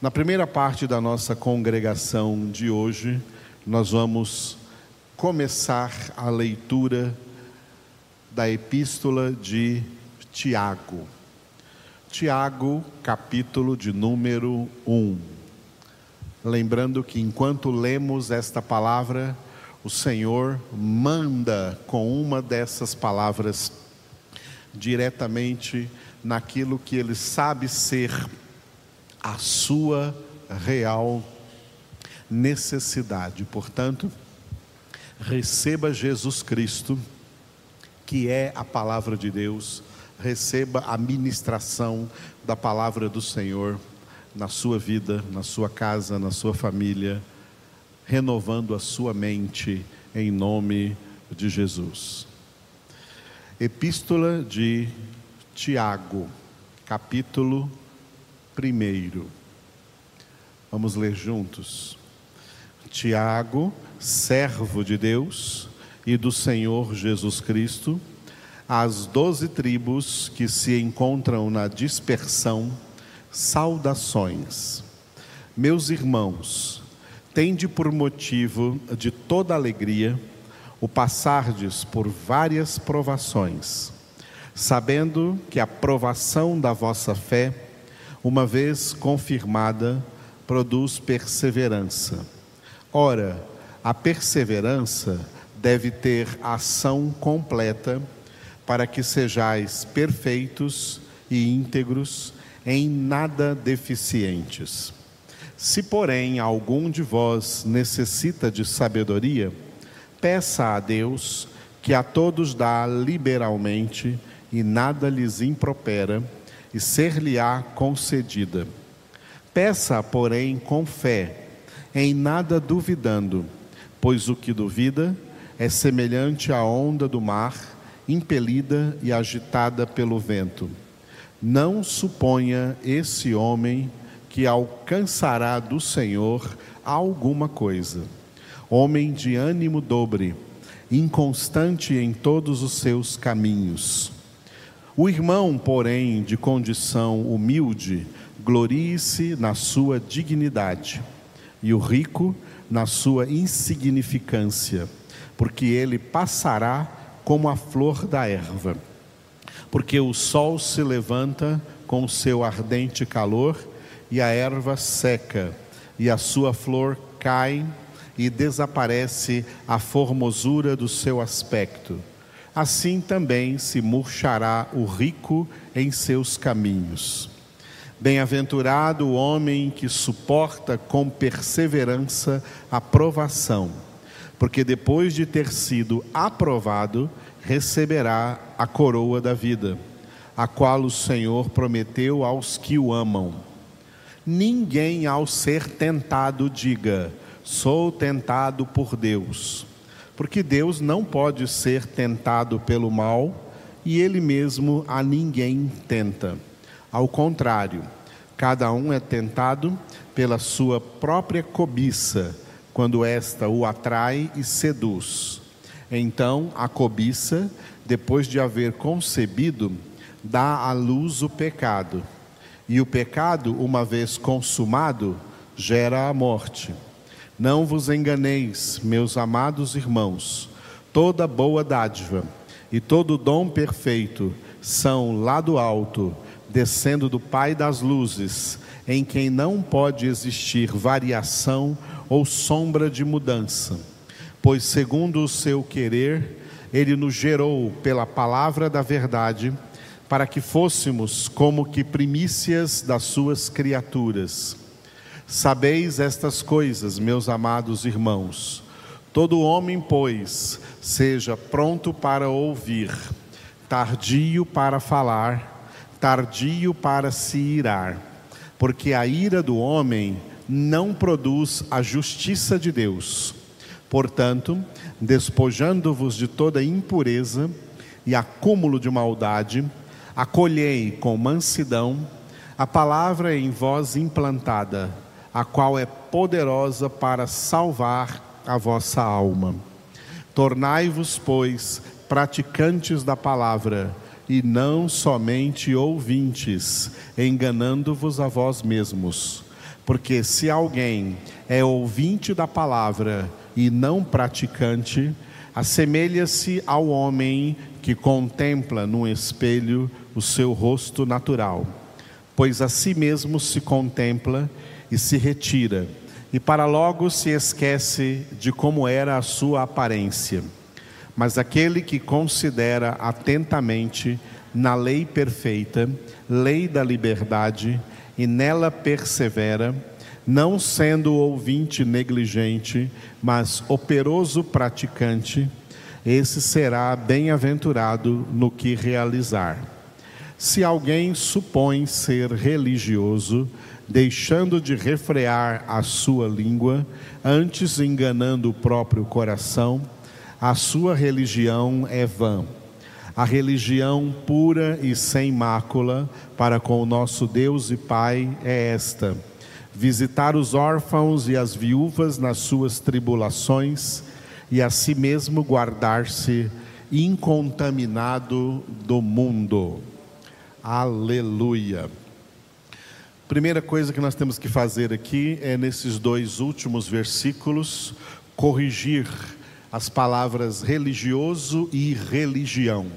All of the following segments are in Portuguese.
Na primeira parte da nossa congregação de hoje, nós vamos começar a leitura da epístola de Tiago. Tiago, capítulo de número 1. Lembrando que enquanto lemos esta palavra, o Senhor manda com uma dessas palavras diretamente naquilo que ele sabe ser a sua real necessidade. Portanto, receba Jesus Cristo, que é a palavra de Deus, receba a ministração da palavra do Senhor na sua vida, na sua casa, na sua família, renovando a sua mente em nome de Jesus. Epístola de Tiago, capítulo 1. Vamos ler juntos. Tiago, servo de Deus e do Senhor Jesus Cristo, às doze tribos que se encontram na dispersão, saudações. Meus irmãos, tende por motivo de toda alegria o passardes por várias provações, sabendo que a provação da vossa fé, uma vez confirmada, produz perseverança. Ora, a perseverança deve ter ação completa para que sejais perfeitos e íntegros, em nada deficientes. Se, porém, algum de vós necessita de sabedoria, peça a Deus, que a todos dá liberalmente e nada lhes impropera, e ser-lhe-á concedida. Peça, porém, com fé, em nada duvidando, pois o que duvida é semelhante à onda do mar, impelida e agitada pelo vento. Não suponha esse homem que alcançará do Senhor alguma coisa homem de ânimo dobre, inconstante em todos os seus caminhos. O irmão, porém, de condição humilde, glorie-se na sua dignidade, e o rico na sua insignificância, porque ele passará como a flor da erva. Porque o sol se levanta com o seu ardente calor, e a erva seca, e a sua flor cai e desaparece a formosura do seu aspecto. Assim também se murchará o rico em seus caminhos. Bem-aventurado o homem que suporta com perseverança a provação, porque depois de ter sido aprovado, receberá a coroa da vida, a qual o Senhor prometeu aos que o amam. Ninguém, ao ser tentado, diga: sou tentado por Deus. Porque Deus não pode ser tentado pelo mal e ele mesmo a ninguém tenta. Ao contrário, cada um é tentado pela sua própria cobiça, quando esta o atrai e seduz. Então, a cobiça, depois de haver concebido, dá à luz o pecado. E o pecado, uma vez consumado, gera a morte. Não vos enganeis, meus amados irmãos, toda boa dádiva e todo dom perfeito são lá do alto, descendo do Pai das luzes, em quem não pode existir variação ou sombra de mudança. Pois, segundo o seu querer, ele nos gerou pela palavra da verdade, para que fôssemos como que primícias das suas criaturas. Sabeis estas coisas, meus amados irmãos. Todo homem, pois, seja pronto para ouvir, tardio para falar, tardio para se irar, porque a ira do homem não produz a justiça de Deus. Portanto, despojando-vos de toda impureza e acúmulo de maldade, acolhei com mansidão a palavra em vós implantada a qual é poderosa para salvar a vossa alma. Tornai-vos, pois, praticantes da palavra, e não somente ouvintes, enganando-vos a vós mesmos. Porque se alguém é ouvinte da palavra e não praticante, assemelha-se ao homem que contempla num espelho o seu rosto natural, pois a si mesmo se contempla e se retira, e para logo se esquece de como era a sua aparência. Mas aquele que considera atentamente na lei perfeita, lei da liberdade, e nela persevera, não sendo ouvinte negligente, mas operoso praticante, esse será bem-aventurado no que realizar. Se alguém supõe ser religioso, deixando de refrear a sua língua, antes enganando o próprio coração, a sua religião é vã. A religião pura e sem mácula para com o nosso Deus e Pai é esta: visitar os órfãos e as viúvas nas suas tribulações e a si mesmo guardar-se incontaminado do mundo. Aleluia. Primeira coisa que nós temos que fazer aqui é nesses dois últimos versículos corrigir as palavras religioso e religião.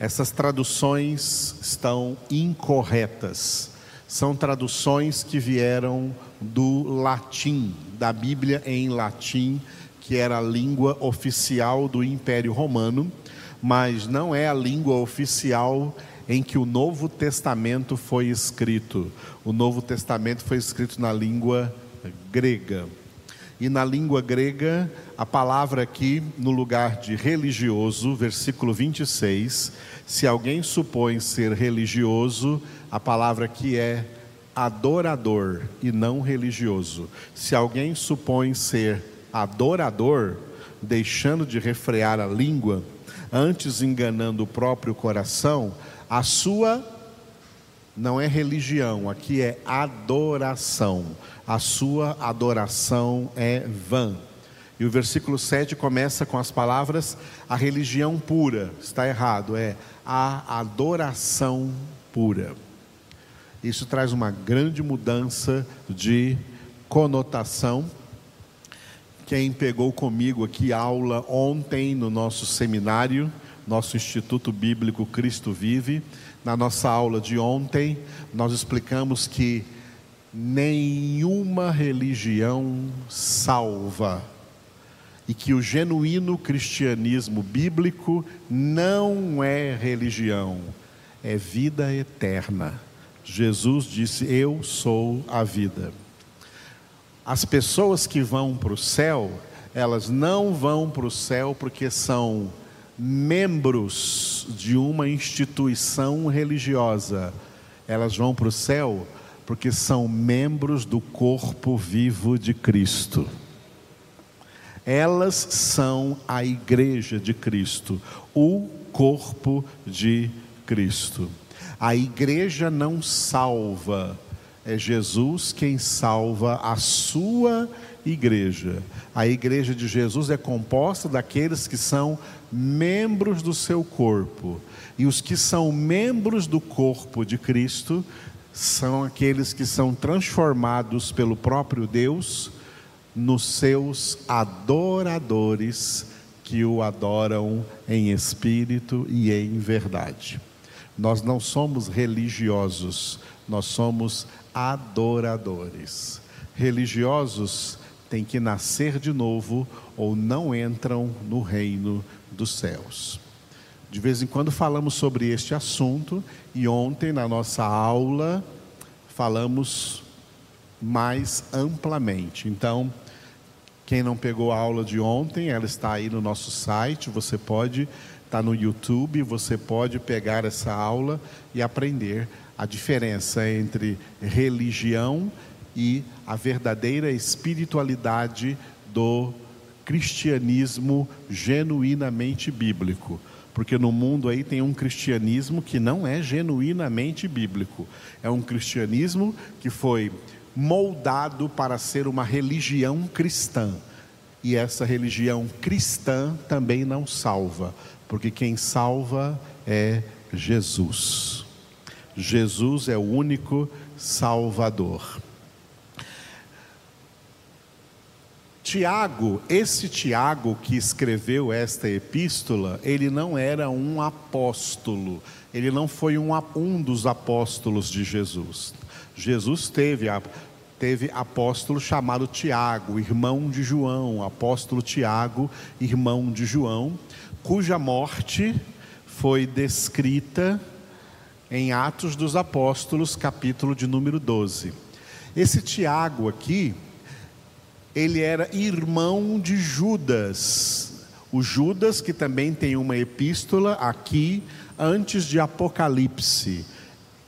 Essas traduções estão incorretas. São traduções que vieram do latim, da Bíblia em latim, que era a língua oficial do Império Romano, mas não é a língua oficial em que o Novo Testamento foi escrito. O Novo Testamento foi escrito na língua grega. E na língua grega, a palavra aqui, no lugar de religioso, versículo 26, se alguém supõe ser religioso, a palavra aqui é adorador e não religioso. Se alguém supõe ser adorador, deixando de refrear a língua, antes enganando o próprio coração, a sua não é religião, aqui é adoração. A sua adoração é vã. E o versículo 7 começa com as palavras: a religião pura. Está errado, é a adoração pura. Isso traz uma grande mudança de conotação quem pegou comigo aqui aula ontem no nosso seminário, nosso Instituto Bíblico Cristo Vive, na nossa aula de ontem, nós explicamos que nenhuma religião salva e que o genuíno cristianismo bíblico não é religião, é vida eterna. Jesus disse: Eu sou a vida. As pessoas que vão para o céu, elas não vão para o céu porque são membros de uma instituição religiosa. Elas vão para o céu porque são membros do corpo vivo de Cristo. Elas são a igreja de Cristo, o corpo de Cristo. A igreja não salva é Jesus quem salva a sua igreja. A igreja de Jesus é composta daqueles que são membros do seu corpo. E os que são membros do corpo de Cristo são aqueles que são transformados pelo próprio Deus nos seus adoradores que o adoram em espírito e em verdade. Nós não somos religiosos, nós somos adoradores. Religiosos têm que nascer de novo ou não entram no reino dos céus. De vez em quando falamos sobre este assunto e ontem na nossa aula falamos mais amplamente. Então, quem não pegou a aula de ontem, ela está aí no nosso site, você pode, está no YouTube, você pode pegar essa aula e aprender a diferença entre religião e a verdadeira espiritualidade do cristianismo genuinamente bíblico. Porque no mundo aí tem um cristianismo que não é genuinamente bíblico. É um cristianismo que foi moldado para ser uma religião cristã. E essa religião cristã também não salva, porque quem salva é Jesus. Jesus é o único Salvador. Tiago, esse Tiago que escreveu esta epístola, ele não era um apóstolo, ele não foi um, um dos apóstolos de Jesus. Jesus teve, teve apóstolo chamado Tiago, irmão de João, apóstolo Tiago, irmão de João, cuja morte foi descrita em Atos dos Apóstolos, capítulo de número 12. Esse Tiago aqui, ele era irmão de Judas. O Judas, que também tem uma epístola aqui, antes de Apocalipse.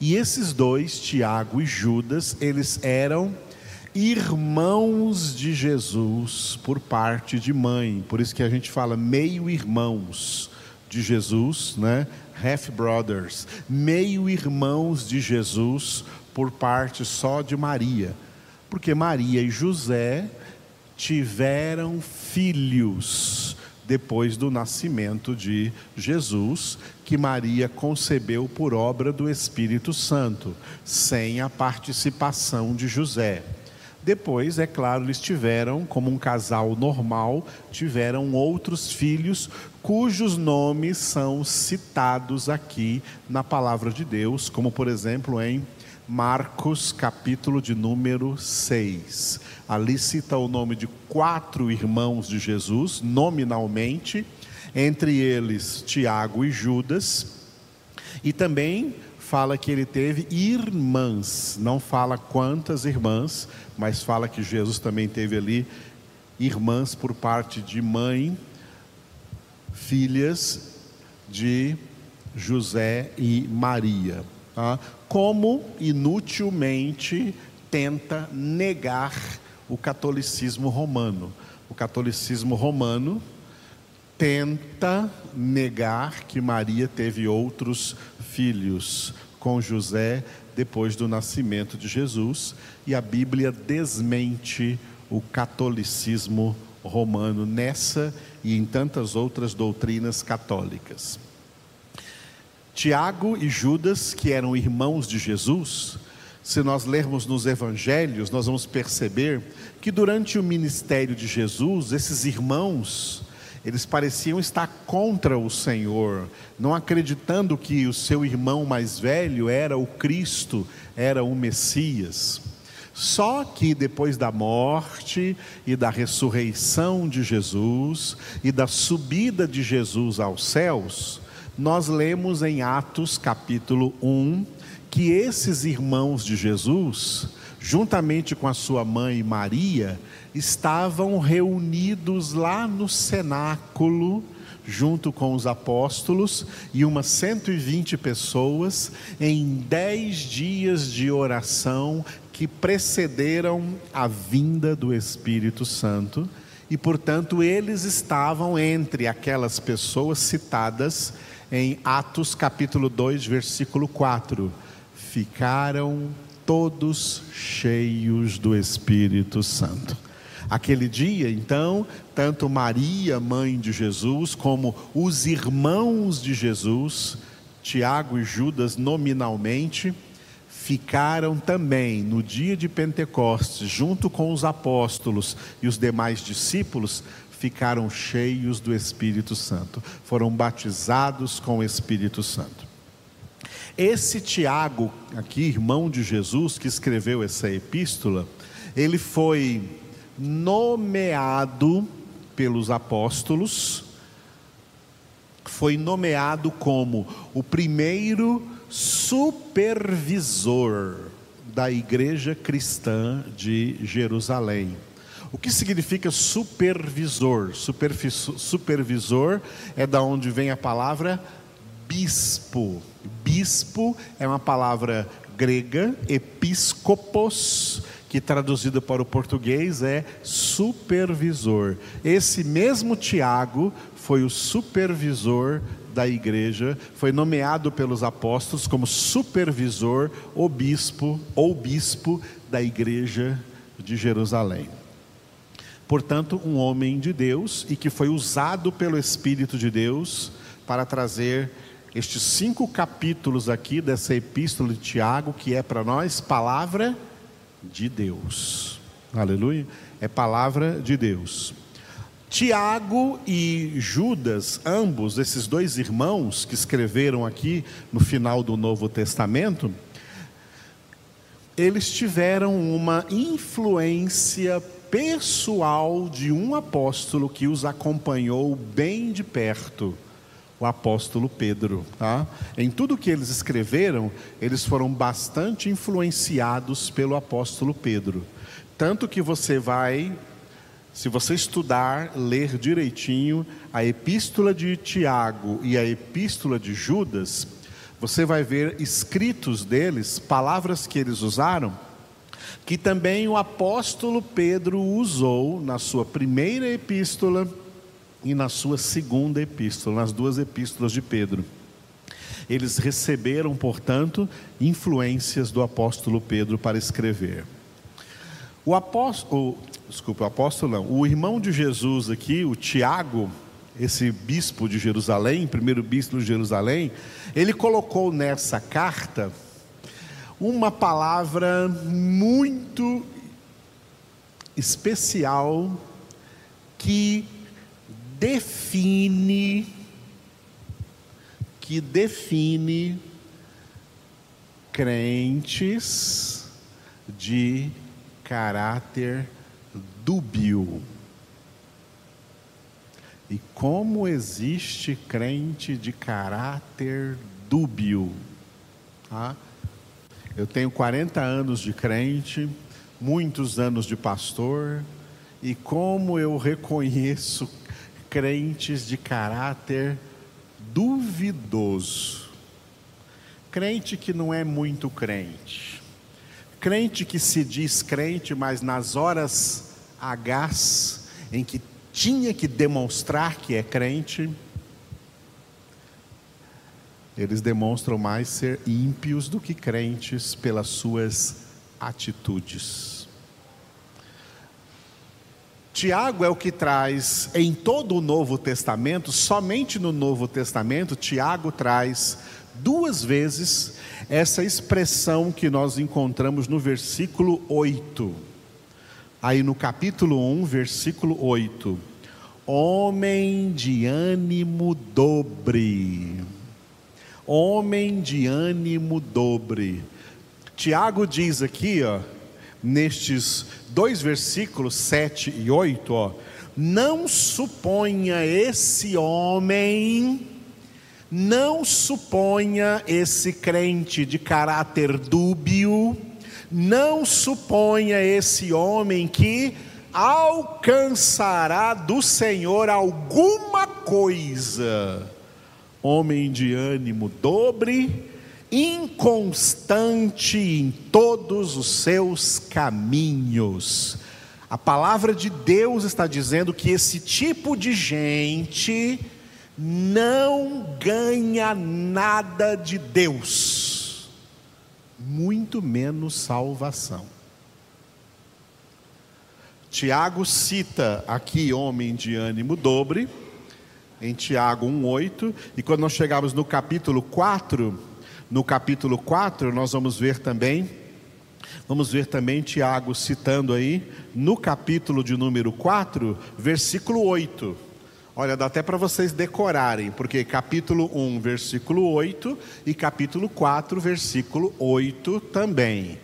E esses dois, Tiago e Judas, eles eram irmãos de Jesus por parte de mãe. Por isso que a gente fala meio irmãos de Jesus, né? Half brothers, meio irmãos de Jesus por parte só de Maria. Porque Maria e José tiveram filhos depois do nascimento de Jesus, que Maria concebeu por obra do Espírito Santo, sem a participação de José. Depois, é claro, eles tiveram, como um casal normal, tiveram outros filhos, cujos nomes são citados aqui na palavra de Deus, como por exemplo em Marcos, capítulo de número 6. Ali cita o nome de quatro irmãos de Jesus, nominalmente, entre eles Tiago e Judas, e também fala que ele teve irmãs, não fala quantas irmãs, mas fala que Jesus também teve ali irmãs por parte de mãe, filhas de José e Maria. Tá? Como inutilmente tenta negar o catolicismo romano. O catolicismo romano tenta negar que Maria teve outros filhos com José depois do nascimento de Jesus, e a Bíblia desmente o catolicismo romano nessa e em tantas outras doutrinas católicas. Tiago e Judas, que eram irmãos de Jesus, se nós lermos nos evangelhos, nós vamos perceber que durante o ministério de Jesus, esses irmãos, eles pareciam estar contra o Senhor, não acreditando que o seu irmão mais velho era o Cristo, era o Messias. Só que depois da morte e da ressurreição de Jesus e da subida de Jesus aos céus, nós lemos em Atos capítulo 1 que esses irmãos de Jesus, juntamente com a sua mãe Maria, estavam reunidos lá no cenáculo, junto com os apóstolos e umas 120 pessoas, em dez dias de oração que precederam a vinda do Espírito Santo. E, portanto, eles estavam entre aquelas pessoas citadas em Atos capítulo 2, versículo 4. Ficaram todos cheios do Espírito Santo. Aquele dia, então, tanto Maria, mãe de Jesus, como os irmãos de Jesus, Tiago e Judas, nominalmente, ficaram também no dia de Pentecostes, junto com os apóstolos e os demais discípulos, ficaram cheios do Espírito Santo, foram batizados com o Espírito Santo. Esse Tiago, aqui, irmão de Jesus, que escreveu essa epístola, ele foi nomeado pelos apóstolos, foi nomeado como o primeiro supervisor da igreja cristã de Jerusalém. O que significa supervisor? Supervisor é da onde vem a palavra bispo. Bispo é uma palavra grega, episcopos, que traduzido para o português é supervisor. Esse mesmo Tiago foi o supervisor da igreja, foi nomeado pelos apóstolos como supervisor ou bispo ou bispo da igreja de Jerusalém. Portanto, um homem de Deus e que foi usado pelo Espírito de Deus para trazer estes cinco capítulos aqui dessa epístola de Tiago, que é para nós palavra de Deus. Aleluia. É palavra de Deus. Tiago e Judas, ambos esses dois irmãos que escreveram aqui no final do Novo Testamento, eles tiveram uma influência pessoal de um apóstolo que os acompanhou bem de perto, o apóstolo Pedro. Tá? Em tudo que eles escreveram, eles foram bastante influenciados pelo apóstolo Pedro. Tanto que você vai, se você estudar, ler direitinho a epístola de Tiago e a epístola de Judas, você vai ver escritos deles, palavras que eles usaram, que também o apóstolo Pedro usou na sua primeira epístola e na sua segunda epístola, nas duas epístolas de Pedro. Eles receberam, portanto, influências do apóstolo Pedro para escrever. O apóstolo, desculpa, o apóstolo não, o irmão de Jesus aqui, o Tiago, esse bispo de Jerusalém, primeiro bispo de Jerusalém, ele colocou nessa carta uma palavra muito especial que define que define crentes de caráter dúbio. E como existe crente de caráter dúbio. Tá? Eu tenho 40 anos de crente, muitos anos de pastor, e como eu reconheço crentes de caráter duvidoso. Crente que não é muito crente. Crente que se diz crente, mas nas horas H em que tinha que demonstrar que é crente, eles demonstram mais ser ímpios do que crentes pelas suas atitudes. Tiago é o que traz em todo o Novo Testamento, somente no Novo Testamento, Tiago traz duas vezes essa expressão que nós encontramos no versículo 8 Aí no capítulo 1, versículo 8: Homem de ânimo dobre. Homem de ânimo dobre. Tiago diz aqui, ó, nestes dois versículos 7 e 8, ó, não suponha esse homem, não suponha esse crente de caráter dúbio, não suponha esse homem que alcançará do Senhor alguma coisa. Homem de ânimo dobre, inconstante em todos os seus caminhos. A palavra de Deus está dizendo que esse tipo de gente não ganha nada de Deus muito menos salvação. Tiago cita aqui homem de ânimo dobre, em Tiago 1,8, e quando nós chegarmos no capítulo 4, no capítulo 4, nós vamos ver também, vamos ver também Tiago citando aí, no capítulo de número 4, versículo 8. Olha, dá até para vocês decorarem, porque capítulo 1, versículo 8 e capítulo 4, versículo 8 também.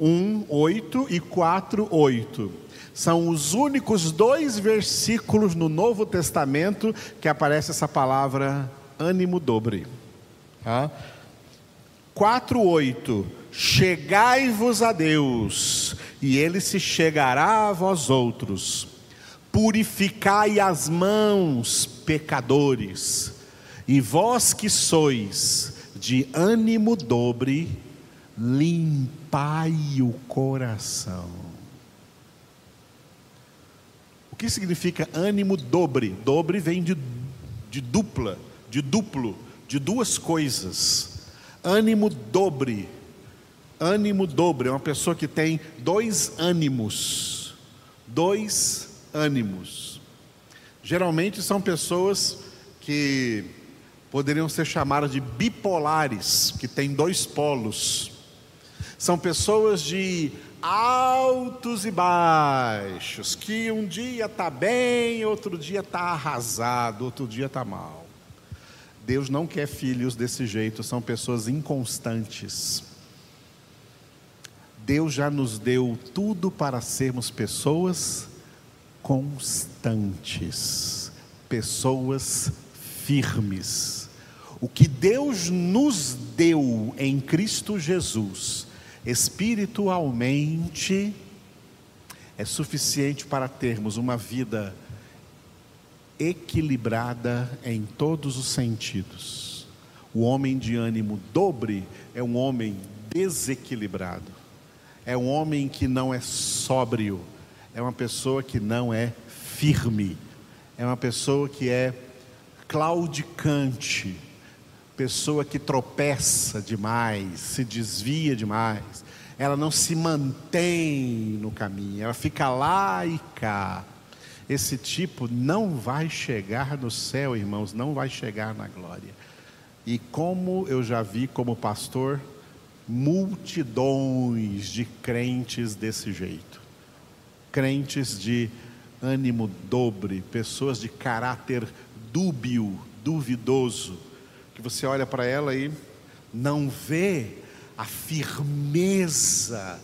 1, 8 e 4, 8. São os únicos dois versículos no Novo Testamento que aparece essa palavra ânimo dobre. Tá? 4, 8. Chegai-vos a Deus, e ele se chegará a vós outros purificai as mãos, pecadores, e vós que sois de ânimo dobre, limpai o coração. O que significa ânimo dobre? Dobre vem de, de dupla, de duplo, de duas coisas. Ânimo dobre. Ânimo dobre é uma pessoa que tem dois ânimos. Dois ânimos. Geralmente são pessoas que poderiam ser chamadas de bipolares, que têm dois polos. São pessoas de altos e baixos, que um dia está bem, outro dia está arrasado, outro dia está mal. Deus não quer filhos desse jeito, são pessoas inconstantes. Deus já nos deu tudo para sermos pessoas constantes, pessoas firmes. O que Deus nos deu em Cristo Jesus, espiritualmente, é suficiente para termos uma vida equilibrada em todos os sentidos. O homem de ânimo dobre é um homem desequilibrado, é um homem que não é sóbrio, é uma pessoa que não é firme, é uma pessoa que é claudicante, pessoa que tropeça demais, se desvia demais, ela não se mantém no caminho, ela fica lá e cá. Esse tipo não vai chegar no céu, irmãos, não vai chegar na glória. E como eu já vi como pastor, multidões de crentes desse jeito. Crentes de ânimo dobre, pessoas de caráter dúbio, duvidoso, que você olha para ela e não vê a firmeza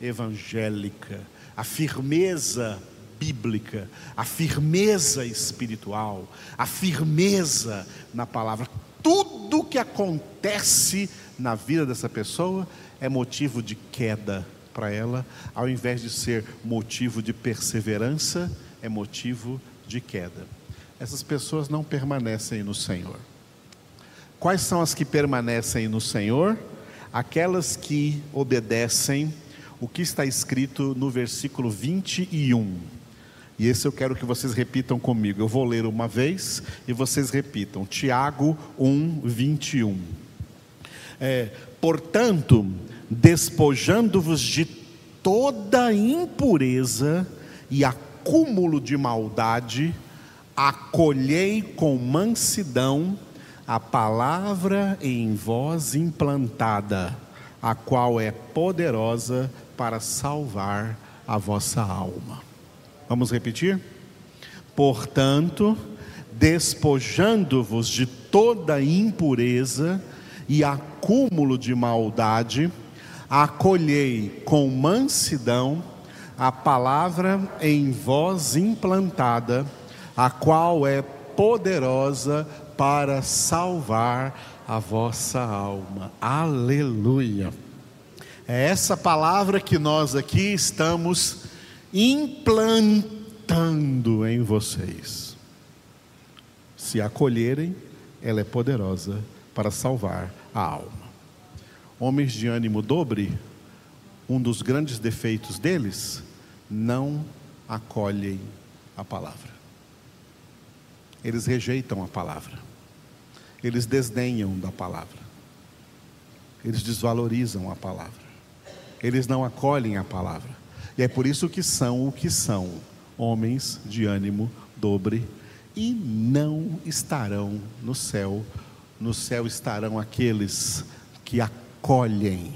evangélica, a firmeza bíblica, a firmeza espiritual, a firmeza na palavra. Tudo que acontece na vida dessa pessoa é motivo de queda para ela, ao invés de ser motivo de perseverança, é motivo de queda essas pessoas não permanecem no Senhor. Quais são as que permanecem no Senhor? Aquelas que obedecem o que está escrito no versículo 21. E esse eu quero que vocês repitam comigo. Eu vou ler uma vez e vocês repitam. Tiago 1, 21. É, Portanto, despojando-vos de toda impureza e acúmulo de maldade, acolhei com mansidão a palavra em vós implantada, a qual é poderosa para salvar a vossa alma. Vamos repetir? Portanto, despojando-vos de toda impureza e acúmulo de maldade, acolhei com mansidão a palavra em vós implantada, a qual é poderosa para salvar a vossa alma. Aleluia. É essa palavra que nós aqui estamos implantando em vocês. Se acolherem, ela é poderosa para salvar a alma. Homens de ânimo dobre, um dos grandes defeitos deles, não acolhem a palavra. Eles rejeitam a palavra. Eles desdenham da palavra. Eles desvalorizam a palavra. Eles não acolhem a palavra. E é por isso que são o que são, homens de ânimo dobre e não estarão no céu. No céu estarão aqueles que acolhem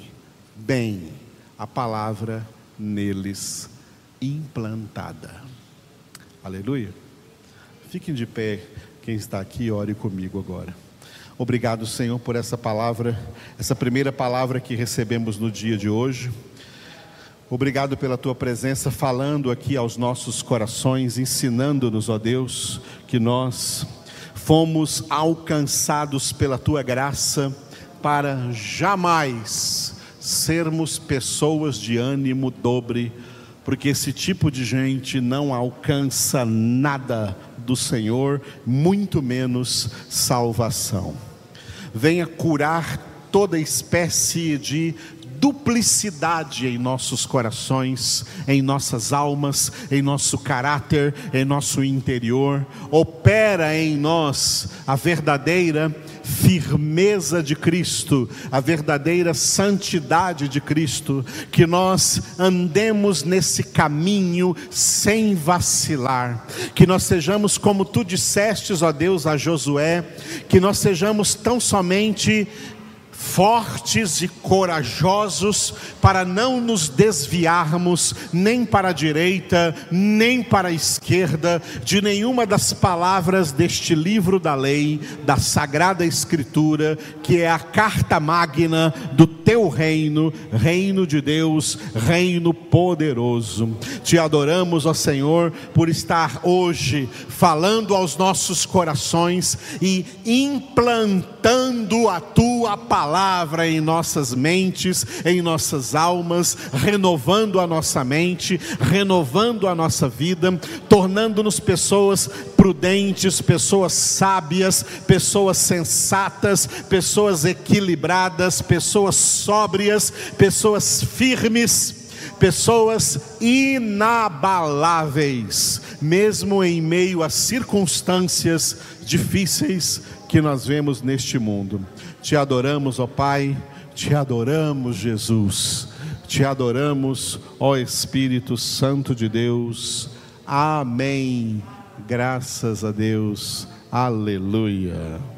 bem a palavra neles implantada. Aleluia. Fiquem de pé, quem está aqui, ore comigo agora. Obrigado, Senhor, por essa palavra, essa primeira palavra que recebemos no dia de hoje. Obrigado pela tua presença falando aqui aos nossos corações, ensinando-nos, ó Deus, que nós fomos alcançados pela tua graça para jamais sermos pessoas de ânimo dobre, porque esse tipo de gente não alcança nada do Senhor, muito menos salvação. Venha curar toda espécie de duplicidade em nossos corações, em nossas almas, em nosso caráter, em nosso interior. Opera em nós a verdadeira firmeza de Cristo, a verdadeira santidade de Cristo, que nós andemos nesse caminho sem vacilar, que nós sejamos como tu dissestes, ó Deus, a Josué, que nós sejamos tão somente fortes e corajosos para não nos desviarmos nem para a direita, nem para a esquerda de nenhuma das palavras deste livro da lei, da Sagrada Escritura, que é a carta magna do teu reino, reino de Deus, reino poderoso. Te adoramos, ó Senhor, por estar hoje falando aos nossos corações e implantando a tua palavra em nossas mentes, em nossas almas, renovando a nossa mente, renovando a nossa vida, tornando-nos pessoas prudentes, pessoas sábias, pessoas sensatas, pessoas equilibradas, pessoas sóbrias, pessoas firmes pessoas inabaláveis, mesmo em meio a circunstâncias difíceis que nós vemos neste mundo. Te adoramos, ó Pai, te adoramos, Jesus, te adoramos, ó Espírito Santo de Deus. Amém. Graças a Deus. Aleluia.